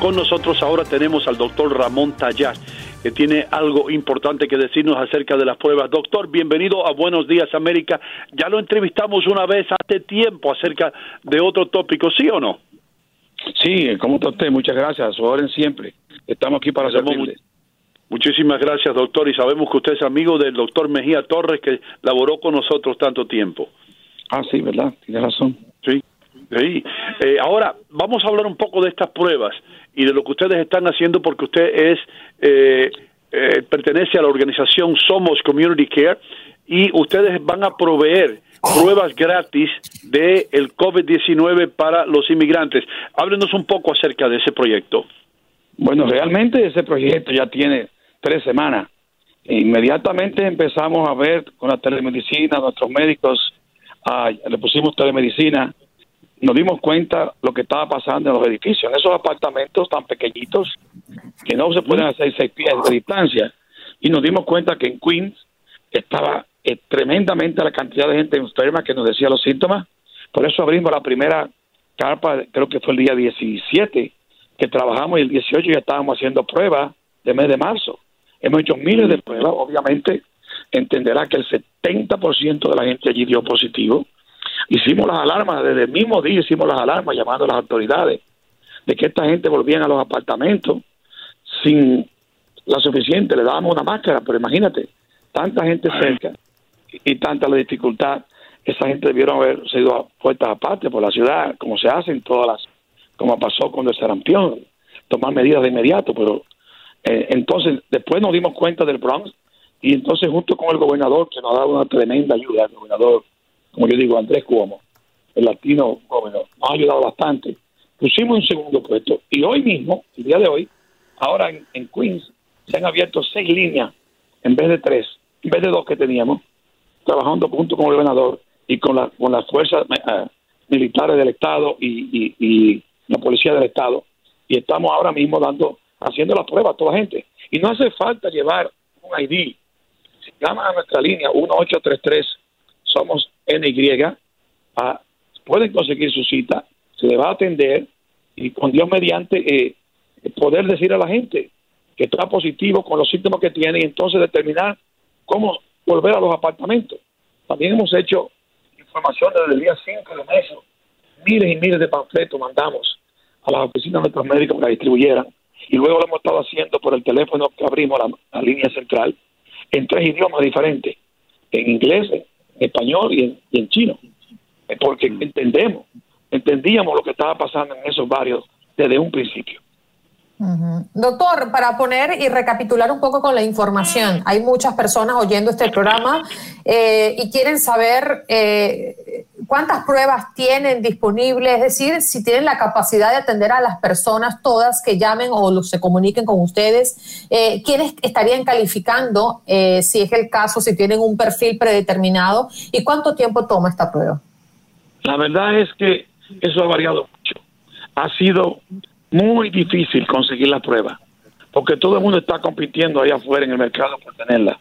Con nosotros ahora tenemos al doctor Ramón Tallar, que tiene algo importante que decirnos acerca de las pruebas. Doctor, bienvenido a Buenos Días América. Ya lo entrevistamos una vez hace tiempo acerca de otro tópico, ¿sí o no? Sí, ¿cómo está usted? Muchas gracias. Oren siempre. Estamos aquí para servirle. Muchísimas gracias, doctor. Y sabemos que usted es amigo del doctor Mejía Torres, que laboró con nosotros tanto tiempo. Ah, sí, ¿verdad? Tiene razón. Sí. Eh, ahora, vamos a hablar un poco de estas pruebas y de lo que ustedes están haciendo porque usted es eh, eh, pertenece a la organización Somos Community Care y ustedes van a proveer pruebas gratis de el COVID-19 para los inmigrantes. Háblenos un poco acerca de ese proyecto. Bueno, realmente ese proyecto ya tiene tres semanas. Inmediatamente empezamos a ver con la telemedicina, nuestros médicos ah, le pusimos telemedicina nos dimos cuenta lo que estaba pasando en los edificios, en esos apartamentos tan pequeñitos que no se pueden hacer seis pies de distancia. Y nos dimos cuenta que en Queens estaba eh, tremendamente la cantidad de gente enferma que nos decía los síntomas. Por eso abrimos la primera carpa, creo que fue el día 17, que trabajamos y el 18 ya estábamos haciendo pruebas de mes de marzo. Hemos hecho miles de pruebas, obviamente entenderá que el 70% de la gente allí dio positivo Hicimos las alarmas, desde el mismo día hicimos las alarmas llamando a las autoridades de que esta gente volvían a los apartamentos sin la suficiente, le dábamos una máscara, pero imagínate, tanta gente cerca y tanta la dificultad, esa gente debieron haber sido a puertas aparte por la ciudad, como se hacen todas las, como pasó con el sarampión, tomar medidas de inmediato, pero eh, entonces después nos dimos cuenta del Bronx y entonces junto con el gobernador, que nos ha dado una tremenda ayuda, el gobernador como yo digo, Andrés Cuomo, el latino gobernador, nos ha ayudado bastante. Pusimos un segundo puesto y hoy mismo, el día de hoy, ahora en, Queens se han abierto seis líneas en vez de tres, en vez de dos que teníamos, trabajando junto con el gobernador y con, la, con las fuerzas eh, militares del Estado y, y, la policía del Estado. Y estamos ahora mismo dando, haciendo la prueba a toda la gente. Y no hace falta llevar un ID. Si llaman a nuestra línea 1833, somos NY, ah, pueden conseguir su cita, se le va a atender y con Dios mediante eh, poder decir a la gente que está positivo con los síntomas que tiene y entonces determinar cómo volver a los apartamentos. También hemos hecho información desde el día 5 de marzo, miles y miles de panfletos mandamos a las oficinas de nuestros médicos para que distribuyeran y luego lo hemos estado haciendo por el teléfono que abrimos la, línea central en tres idiomas diferentes, en inglés, español y en, chino, porque entendemos, entendíamos lo que estaba pasando en esos barrios desde un principio. Doctor, para poner y recapitular un poco con la información, hay muchas personas oyendo este programa eh, y quieren saber eh, cuántas pruebas tienen disponibles, es decir, si tienen la capacidad de atender a las personas todas que llamen o se comuniquen con ustedes, eh, quiénes estarían calificando, si es el caso, si tienen un perfil predeterminado y cuánto tiempo toma esta prueba. La verdad es que eso ha variado mucho. Ha sido muy difícil conseguir la prueba, porque todo el mundo está compitiendo allá afuera en el mercado por tenerla.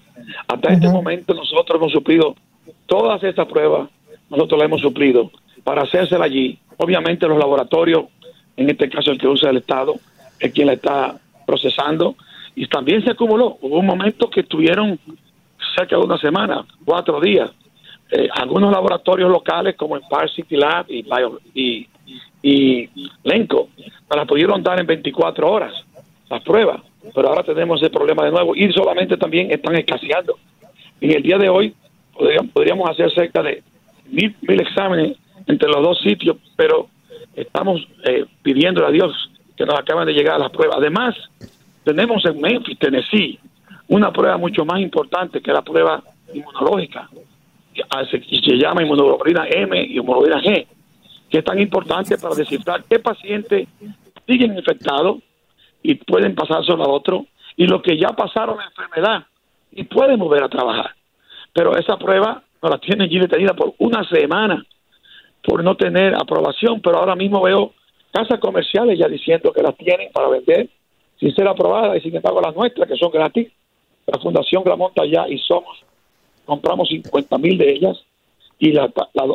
Hasta este momento nosotros hemos suplido todas estas pruebas, nosotros las hemos suplido para hacérsela allí. Obviamente los laboratorios, en este caso el que usa el Estado, es quien la está procesando y también se acumuló. Hubo un momento que estuvieron cerca de una semana, cuatro días. Eh, algunos laboratorios locales como el Park City Lab y, y, y Lenco, las pudieron dar en 24 horas las pruebas, pero ahora tenemos ese problema de nuevo y solamente también están escaseando. En el día de hoy podríamos, hacer cerca de mil, mil exámenes entre los dos sitios, pero estamos eh, pidiéndole a Dios que nos acaban de llegar las pruebas. Además, tenemos en Memphis, Tennessee, una prueba mucho más importante que la prueba inmunológica, que se llama inmunoglobulina M y inmunoglobulina G, que es tan importante para descifrar qué pacientes siguen infectados y pueden pasárselo a otro, y los que ya pasaron la enfermedad y pueden volver a trabajar. Pero esa prueba no la tienen allí detenida por una semana por no tener aprobación, pero ahora mismo veo casas comerciales ya diciendo que las tienen para vender sin ser aprobadas y sin embargo las nuestras, que son gratis, la Fundación Gramonta ya y somos, compramos 50 mil de ellas y la,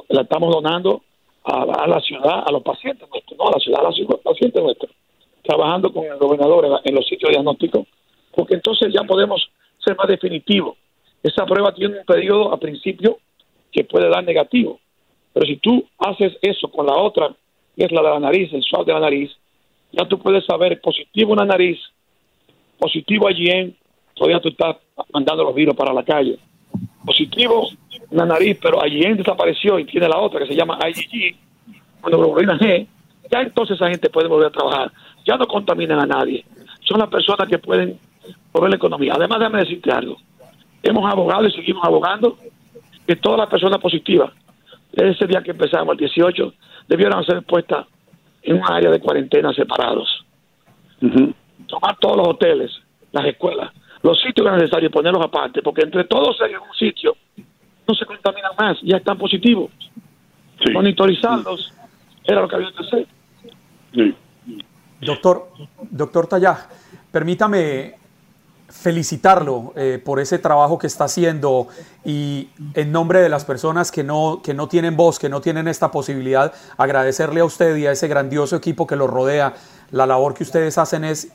estamos donando a, la ciudad, a los pacientes nuestros, no a la ciudad, a los pacientes nuestros, trabajando con el gobernador en, los sitios diagnósticos, porque entonces ya podemos ser más definitivos. Esa prueba tiene un periodo a principio que puede dar negativo, pero si tú haces eso con la otra, que es la de la nariz, el swab de la nariz, ya tú puedes saber positivo una nariz, positivo allí en, todavía tú estás mandando los virus para la calle. Positivo una nariz, pero allí en desapareció y tiene la otra que se llama IgG, monoglobulina G, ya entonces esa gente puede volver a trabajar. Ya no contaminan a nadie. Son las personas que pueden mover la economía. Además, déjame decirte algo. Hemos abogado y seguimos abogando que todas las personas positivas ese día que empezamos, el 18, debieron ser puestas en un área de cuarentena separados. Tomar todos los hoteles, las escuelas, los sitios que es necesario ponerlos aparte, porque entre todos en un sitio no se contaminan más, ya están positivos. Monitorizarlos era lo que había que hacer. Doctor, doctor Tallá, permítame felicitarlo eh, por ese trabajo que está haciendo y en nombre de las personas que no, que no tienen voz, que no tienen esta posibilidad, agradecerle a usted y a ese grandioso equipo que lo rodea. La labor que ustedes hacen es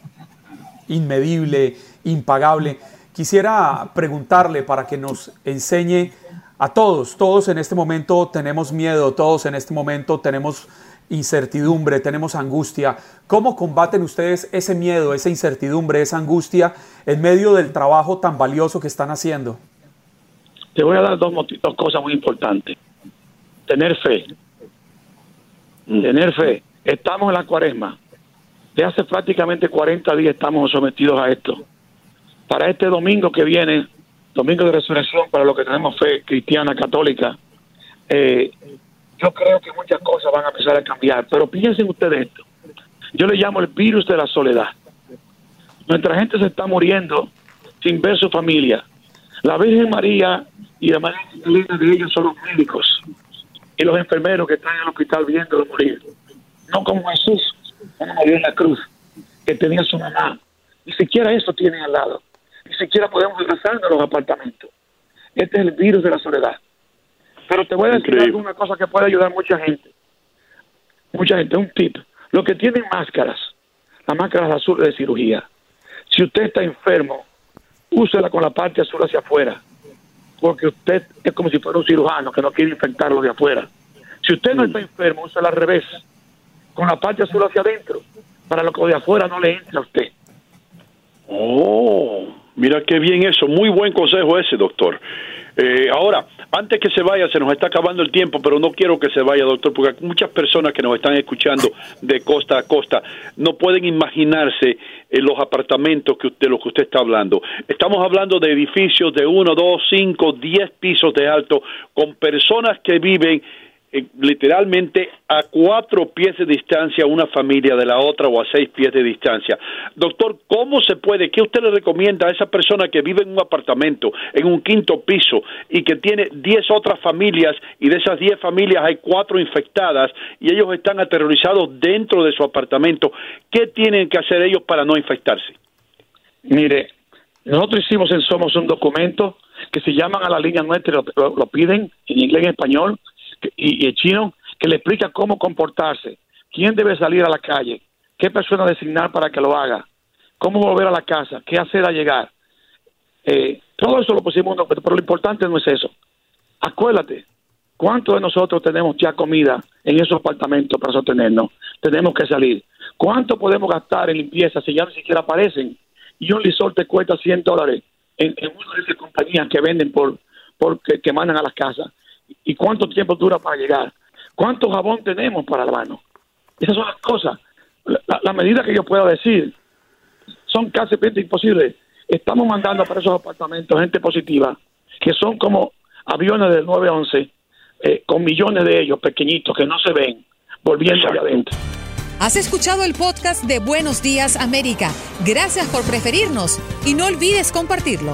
inmedible, impagable. Quisiera preguntarle para que nos enseñe a todos, todos en este momento tenemos miedo, todos en este momento tenemos incertidumbre, tenemos angustia. ¿Cómo combaten ustedes ese miedo, esa incertidumbre, esa angustia en medio del trabajo tan valioso que están haciendo? Te voy a dar dos, dos cosas muy importantes. Tener fe. Mm. Tener fe. Estamos en la cuaresma. De hace prácticamente 40 días estamos sometidos a esto. Para este domingo que viene, domingo de resurrección, para los que tenemos fe cristiana, católica, eh, yo creo que muchas cosas van a empezar a cambiar. Pero piensen ustedes esto. Yo le llamo el virus de la soledad. Nuestra gente se está muriendo sin ver su familia. La Virgen María y la María de ellos son los médicos y los enfermeros que están en el hospital viendo morir. No como Jesús, como murió en la cruz, que tenía su mamá. Ni siquiera eso tienen al lado. Ni siquiera podemos regresar a los apartamentos. Este es el virus de la soledad. Pero te voy a decir alguna cosa que puede ayudar a mucha gente. Mucha gente, un tip. Los que tienen máscaras, las máscaras azules de cirugía, si usted está enfermo, úsela con la parte azul hacia afuera, porque usted es como si fuera un cirujano que no quiere infectarlo de afuera. Si usted no está enfermo, úsela al revés, con la parte azul hacia adentro, para lo que de afuera no le entre a usted. Oh, mira qué bien eso, muy buen consejo ese, doctor. Eh, ahora, antes que se vaya, se nos está acabando el tiempo, pero no quiero que se vaya, doctor, porque hay muchas personas que nos están escuchando de costa a costa no pueden imaginarse eh, los apartamentos que usted, lo que usted está hablando. Estamos hablando de edificios de uno, dos, cinco, diez pisos de alto, con personas que viven eh, literalmente a cuatro pies de distancia una familia de la otra o a seis pies de distancia. Doctor, ¿cómo se puede? ¿Qué usted le recomienda a esa persona que vive en un apartamento, en un quinto piso y que tiene diez otras familias y de esas diez familias hay cuatro infectadas y ellos están aterrorizados dentro de su apartamento? ¿Qué tienen que hacer ellos para no infectarse? Mire, Nosotros hicimos en Somos un documento que se llaman a la línea nuestra, lo, piden en inglés, en español y, en chino, que le explica cómo comportarse, quién debe salir a la calle, qué persona designar para que lo haga, cómo volver a la casa, qué hacer al llegar. Eh, todo eso lo pusimos, pero lo importante no es eso. Acuérdate, ¿cuántos de nosotros tenemos ya comida en esos apartamentos para sostenernos? Tenemos que salir. ¿Cuánto podemos gastar en limpieza si ya ni siquiera aparecen? Y un lisol te cuesta 100 dólares en, una de esas compañías que venden por, por que, mandan a las casas. ¿Y cuánto tiempo dura para llegar? ¿Cuánto jabón tenemos para la mano? Esas son las cosas. La, la medida que yo pueda decir son casi imposibles. Estamos mandando para esos apartamentos gente positiva, que son como aviones del 911, eh, con millones de ellos pequeñitos que no se ven, volviendo allá adentro. Has escuchado el podcast de Buenos Días América. Gracias por preferirnos y no olvides compartirlo.